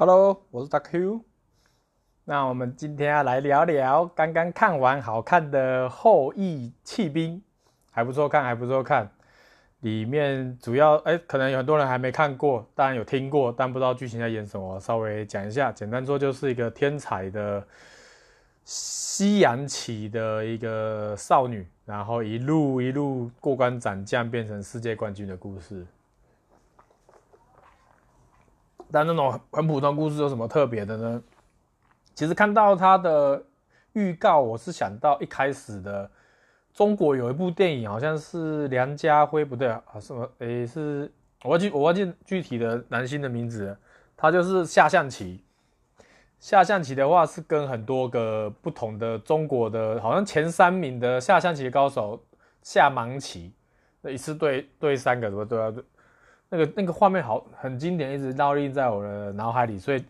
Hello，我是大 Q。那我们今天要来聊聊刚刚看完好看的《后羿弃兵》，还不错看，还不错看。里面主要哎，可能有很多人还没看过，当然有听过，但不知道剧情在演什么。稍微讲一下，简单说就是一个天才的西洋棋的一个少女，然后一路一路过关斩将，变成世界冠军的故事。但那种很普通故事有什么特别的呢？其实看到它的预告，我是想到一开始的中国有一部电影，好像是梁家辉，不对啊，什么？诶，是我忘记我忘记具体的男星的名字。他就是下象棋，下象棋的话是跟很多个不同的中国的，好像前三名的下象棋高手下盲棋，那一次对对三个，什么对啊对。那个那个画面好很经典，一直烙印在我的脑海里。所以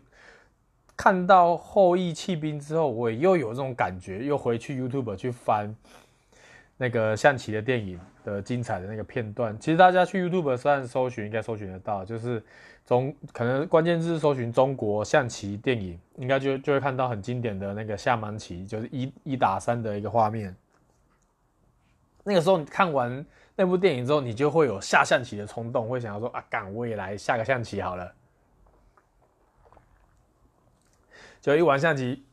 看到后羿弃兵之后，我也又有这种感觉，又回去 YouTube 去翻那个象棋的电影的精彩的那个片段。其实大家去 YouTube 上搜寻，应该搜寻得到，就是中可能关键字搜寻中国象棋电影，应该就就会看到很经典的那个下盲棋，就是一一打三的一个画面。那个时候你看完。那部电影之后，你就会有下象棋的冲动，会想要说啊，干我也来下个象棋好了。就一玩象棋，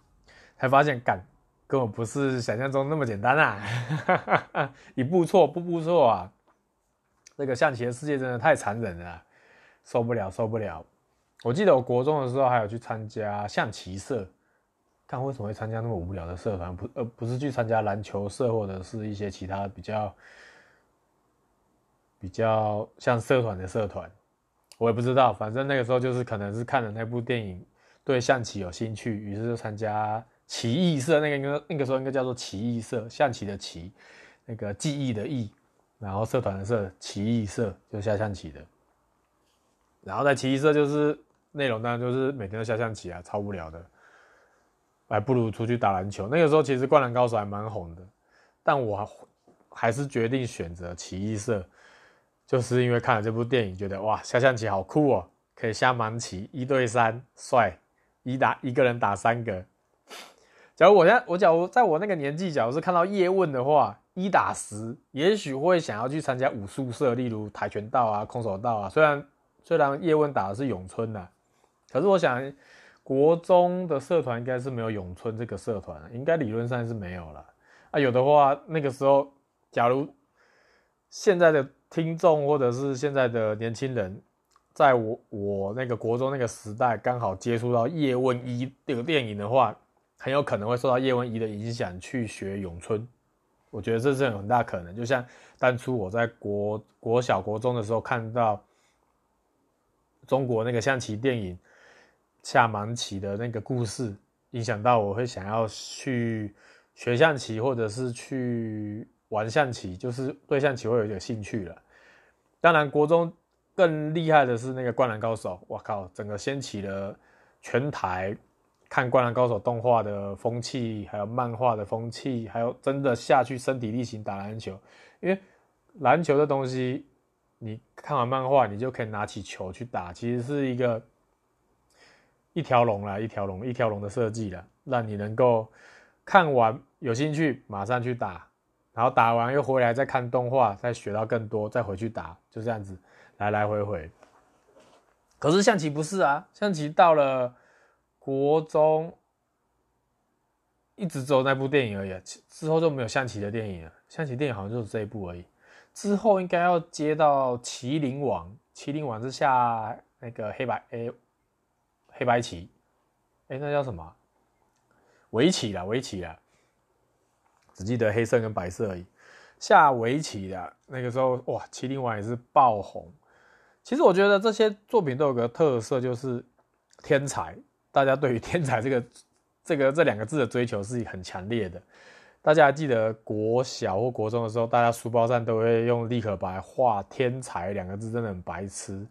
才发现干根本不是想象中那么简单啊！一步错，步步错啊！这个象棋的世界真的太残忍了，受不了，受不了！我记得我国中的时候还有去参加象棋社，看为什么会参加那么无聊的社团，不呃不是去参加篮球社或者是一些其他比较。比较像社团的社团，我也不知道，反正那个时候就是可能是看了那部电影，对象棋有兴趣，于是就参加棋艺社。那个应该那个时候应该叫做棋艺社，象棋的棋，那个记忆的忆，然后社团的社，棋艺社就下象棋的。然后在棋艺社就是内容当然就是每天都下象棋啊，超无聊的，还不如出去打篮球。那个时候其实《灌篮高手》还蛮红的，但我还是决定选择棋艺社。就是因为看了这部电影，觉得哇，下象棋好酷哦，可以下盲棋，一对三，帅，一打一个人打三个。假如我在，我假如在我那个年纪，假如是看到叶问的话，一打十，也许会想要去参加武术社，例如跆拳道啊、空手道啊。虽然虽然叶问打的是咏春呐，可是我想国中的社团应该是没有咏春这个社团，应该理论上是没有了。啊，有的话，那个时候假如现在的。听众或者是现在的年轻人，在我我那个国中那个时代，刚好接触到叶问一这个电影的话，很有可能会受到叶问一的影响去学咏春。我觉得这是有很大可能。就像当初我在国国小国中的时候看到中国那个象棋电影下盲棋的那个故事，影响到我会想要去学象棋，或者是去。玩象棋就是对象棋会有点兴趣了。当然，国中更厉害的是那个《灌篮高手》，我靠，整个掀起了全台看《灌篮高手》动画的风气，还有漫画的风气，还有真的下去身体力行打篮球。因为篮球的东西，你看完漫画，你就可以拿起球去打，其实是一个一条龙啦，一条龙，一条龙的设计啦，让你能够看完有兴趣，马上去打。然后打完又回来再看动画，再学到更多，再回去打，就这样子来来回回。可是象棋不是啊，象棋到了国中，一直只有那部电影而已，之后就没有象棋的电影了。象棋电影好像就是这一部而已。之后应该要接到《麒麟王》，《麒麟王》是下那个黑白诶，黑白棋，诶，那叫什么？围棋啦，围棋啦。只记得黑色跟白色而已。下围棋的那个时候，哇，《棋灵王》也是爆红。其实我觉得这些作品都有个特色，就是天才。大家对于天才这个、这个、这两个字的追求是很强烈的。大家还记得国小或国中的时候，大家书包上都会用立可白画“天才”两个字，真的很白痴，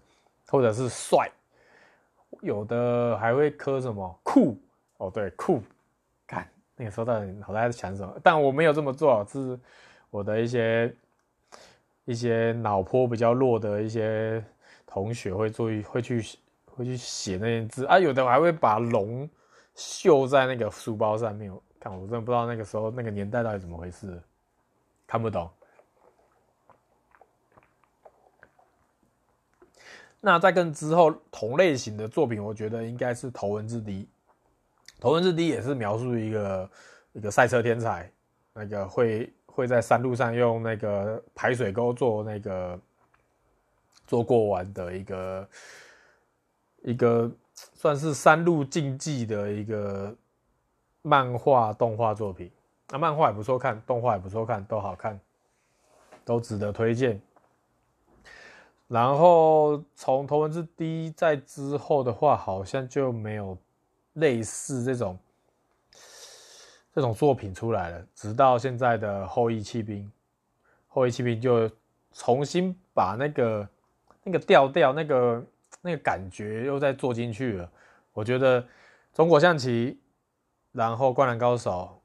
或者是帅。有的还会刻什么酷哦，对，酷。看那个时候到底脑袋在想什么？但我没有这么做，是我的一些一些脑波比较弱的一些同学会注意，会去会去写那些字啊，有的还会把龙绣在那个书包上面。看，我真的不知道那个时候那个年代到底怎么回事，看不懂。那在跟之后同类型的作品，我觉得应该是《头文字 D》。《头文字 D》也是描述一个一个赛车天才，那个会会在山路上用那个排水沟做那个做过弯的一个一个算是山路竞技的一个漫画动画作品。那漫画也不错看，动画也不错看，都好看，都值得推荐。然后从头文字 D 在之后的话，好像就没有类似这种这种作品出来了。直到现在的后羿弃兵，后羿弃兵就重新把那个那个调调、那个那个感觉又再做进去了。我觉得中国象棋，然后灌篮高手，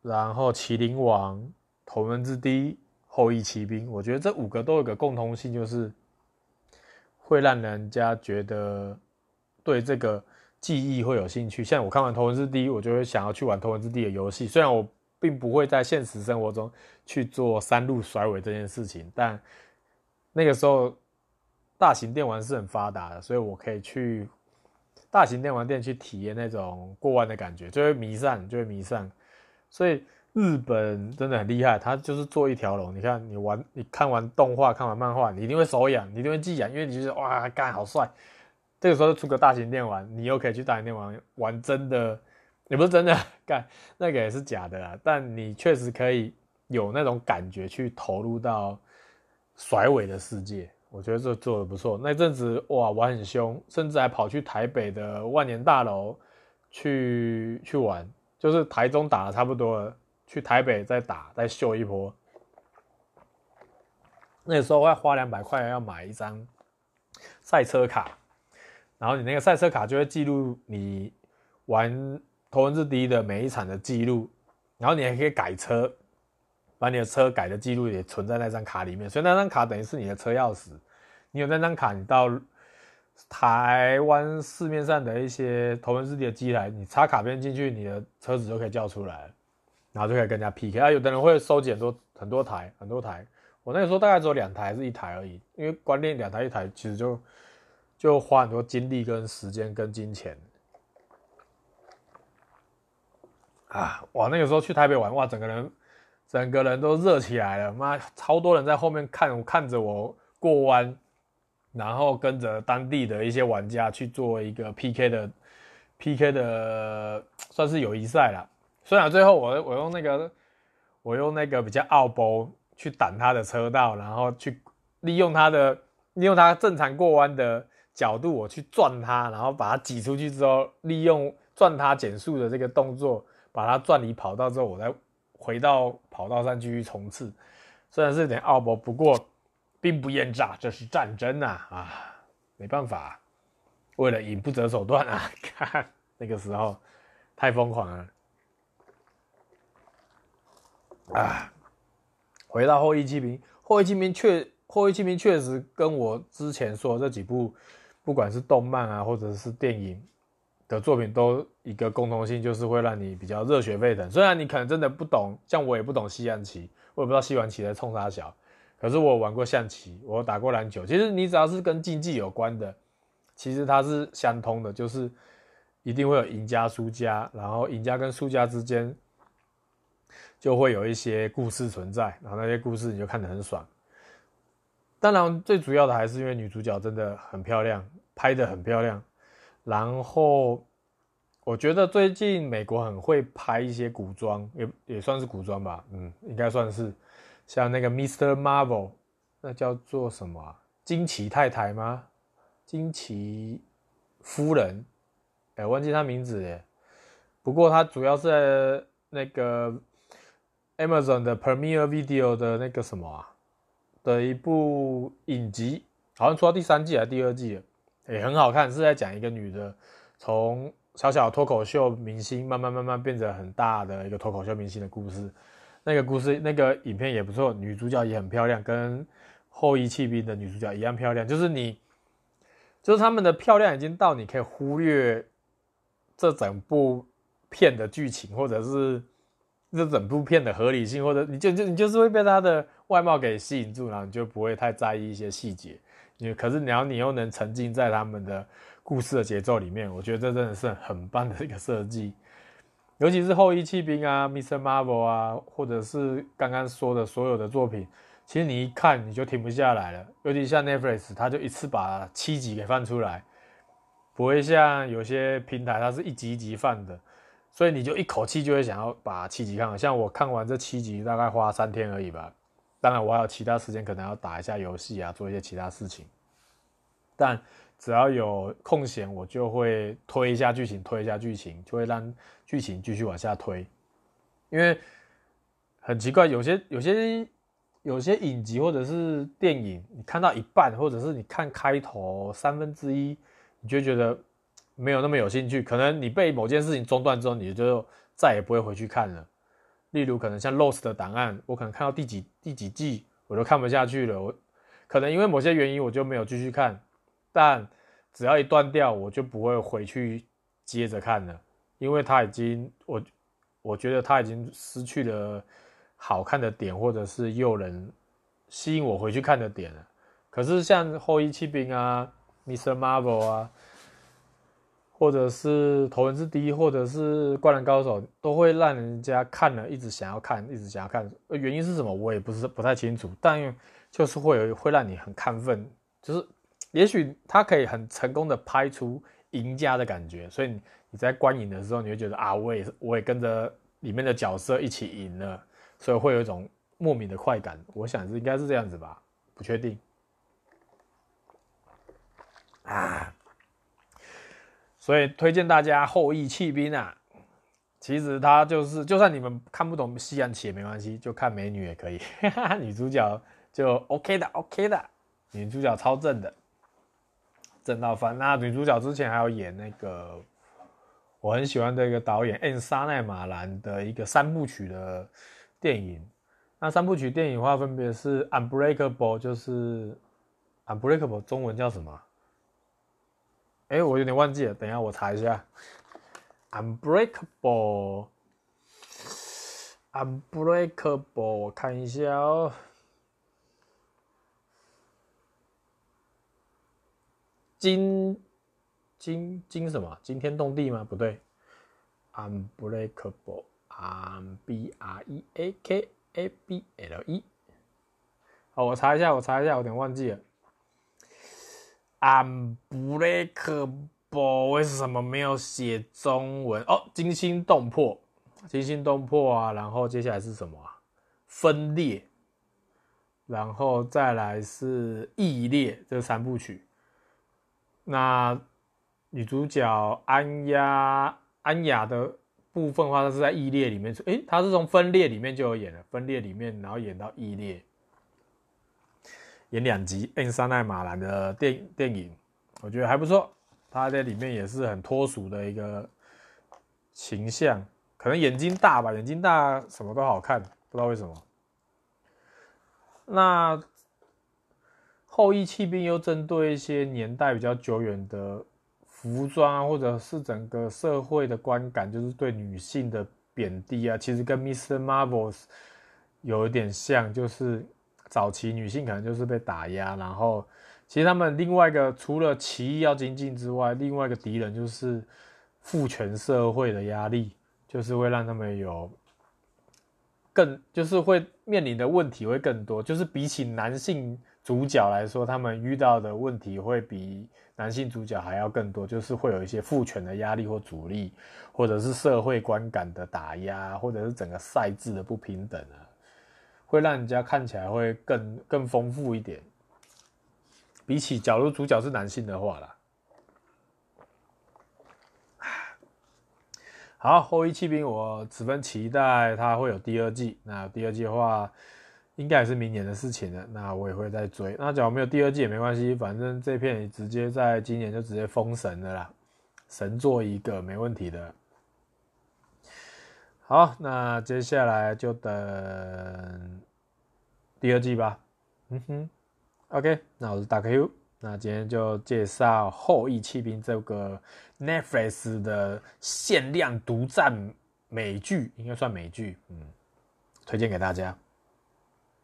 然后麒麟王，头文字 D。后羿骑兵，我觉得这五个都有个共通性，就是会让人家觉得对这个记忆会有兴趣。像我看完《头文字 D》，我就会想要去玩《头文字 D》的游戏。虽然我并不会在现实生活中去做山路甩尾这件事情，但那个时候大型电玩是很发达的，所以我可以去大型电玩店去体验那种过弯的感觉，就会迷散，就会迷散。所以。日本真的很厉害，他就是做一条龙。你看，你玩，你看完动画，看完漫画，你一定会手痒，你一定会技痒，因为你觉得哇，干好帅。这个时候出个大型电玩，你又可以去大型电玩玩真的，也不是真的干，那个也是假的啦。但你确实可以有那种感觉去投入到甩尾的世界，我觉得这做的不错。那阵子哇，玩很凶，甚至还跑去台北的万年大楼去去玩，就是台中打的差不多了。去台北再打再秀一波，那时候要花两百块要买一张赛车卡，然后你那个赛车卡就会记录你玩头文字 D 的每一场的记录，然后你还可以改车，把你的车改的记录也存在那张卡里面，所以那张卡等于是你的车钥匙。你有那张卡，你到台湾市面上的一些头文字 D 的机台，你插卡片进去，你的车子就可以叫出来。然后就可以跟人家 PK 啊！有的人会收集很多很多台很多台，我那个时候大概只有两台是一台而已，因为关键两台一台其实就就花很多精力跟时间跟金钱啊！哇，那个时候去台北玩哇，整个人整个人都热起来了，妈，超多人在后面看看着我过弯，然后跟着当地的一些玩家去做一个 PK 的 PK 的，算是友谊赛啦。虽然最后我我用那个我用那个比较奥步去挡他的车道，然后去利用他的利用他正常过弯的角度，我去转他，然后把他挤出去之后，利用转他减速的这个动作，把他转离跑道之后，我再回到跑道上继续冲刺。虽然是有点奥博，不过兵不厌诈，这是战争呐啊，啊！没办法，为了赢不择手段啊！看那个时候太疯狂了。啊，回到后翼弃兵，后翼弃兵确后翼弃兵确实跟我之前说的这几部，不管是动漫啊，或者是电影的作品，都一个共同性，就是会让你比较热血沸腾。虽然你可能真的不懂，像我也不懂西洋棋，我也不知道西洋棋在冲啥小，可是我玩过象棋，我打过篮球。其实你只要是跟竞技有关的，其实它是相通的，就是一定会有赢家输家，然后赢家跟输家之间。就会有一些故事存在，然后那些故事你就看得很爽。当然，最主要的还是因为女主角真的很漂亮，拍得很漂亮。然后，我觉得最近美国很会拍一些古装，也也算是古装吧，嗯，应该算是。像那个 Mr. Marvel，那叫做什么啊？惊奇太太吗？惊奇夫人？哎，忘记他名字了。不过他主要是在那个。Amazon 的 Premier Video 的那个什么啊的一部影集，好像出到第三季还是第二季了，也很好看，是在讲一个女的从小小脱口秀明星慢慢慢慢变成很大的一个脱口秀明星的故事。那个故事那个影片也不错，女主角也很漂亮，跟后裔弃兵的女主角一样漂亮。就是你就是他们的漂亮已经到你可以忽略这整部片的剧情，或者是这整部片的合理性，或者你就就你就是会被他的外貌给吸引住，然后你就不会太在意一些细节。你可是你要你又能沉浸在他们的故事的节奏里面，我觉得这真的是很棒的一个设计。尤其是后翼弃兵啊，Mr. Marvel 啊，或者是刚刚说的所有的作品，其实你一看你就停不下来了。尤其像 Netflix，它就一次把七集给放出来，不会像有些平台它是一集一集放的，所以你就一口气就会想要把七集看完。像我看完这七集大概花三天而已吧。当然我还有其他时间可能要打一下游戏啊，做一些其他事情，但。只要有空闲，我就会推一下剧情，推一下剧情，就会让剧情继续往下推。因为很奇怪，有些有些有些影集或者是电影，你看到一半，或者是你看开头三分之一，你就觉得没有那么有兴趣。可能你被某件事情中断之后，你就再也不会回去看了。例如，可能像《Lost》的档案，我可能看到第几第几季，我都看不下去了。可能因为某些原因，我就没有继续看。但只要一断掉，我就不会回去接着看了，因为它已经我我觉得它已经失去了好看的点，或者是诱人吸引我回去看的点了。可是像后翼弃兵啊、Mr. Marvel 啊，或者是头文字 D，或者是灌篮高手，都会让人家看了一直想要看，一直想要看。原因是什么？我也不是不太清楚，但就是会有会让你很亢奋，就是。也许他可以很成功的拍出赢家的感觉，所以你在观影的时候，你会觉得啊，我也我也跟着里面的角色一起赢了，所以会有一种莫名的快感。我想是应该是这样子吧，不确定。啊，所以推荐大家《后翼弃兵》啊，其实他就是，就算你们看不懂西洋棋也没关系，就看美女也可以，女主角就 OK 的，OK 的，女主角超正的。正到翻，那女主角之前还有演那个我很喜欢的一个导演 M 沙奈马兰的一个三部曲的电影。那三部曲电影的话，分别是 Unbreakable，就是 Unbreakable 中文叫什么？哎，我有点忘记了，等一下我查一下。Unbreakable，Unbreakable，我看一下哦。惊惊惊什么？惊天动地吗？不对，Unbreakable，M B R E A K A B L E。好，我查一下，我查一下，我有点忘记了。Unbreakable 为什么没有写中文？哦，惊心动魄，惊心动魄啊！然后接下来是什么啊？分裂，然后再来是异裂，这三部曲。那女主角安雅安雅的部分话，她是在异裂里面，诶，她是从分裂里面就有演了，分裂里面，然后演到异裂，演两集。N》三奈马兰的电电影，我觉得还不错。他在里面也是很脱俗的一个形象，可能眼睛大吧，眼睛大什么都好看，不知道为什么。那。后羿弃兵又针对一些年代比较久远的服装啊，或者是整个社会的观感，就是对女性的贬低啊，其实跟 Mr. Marvels 有一点像，就是早期女性可能就是被打压，然后其实他们另外一个除了起义要精进之外，另外一个敌人就是父权社会的压力，就是会让他们有更就是会面临的问题会更多，就是比起男性。主角来说，他们遇到的问题会比男性主角还要更多，就是会有一些父权的压力或阻力，或者是社会观感的打压，或者是整个赛制的不平等啊，会让人家看起来会更更丰富一点。比起假如主角是男性的话啦，好，后翼弃兵我十分期待它会有第二季。那第二季的话。应该也是明年的事情了，那我也会再追。那假如没有第二季也没关系，反正这片直接在今年就直接封神了啦，神作一个没问题的。好，那接下来就等第二季吧。嗯哼，OK，那我是大 Q，那今天就介绍《后裔弃兵》这个 Netflix 的限量独占美剧，应该算美剧，嗯，推荐给大家。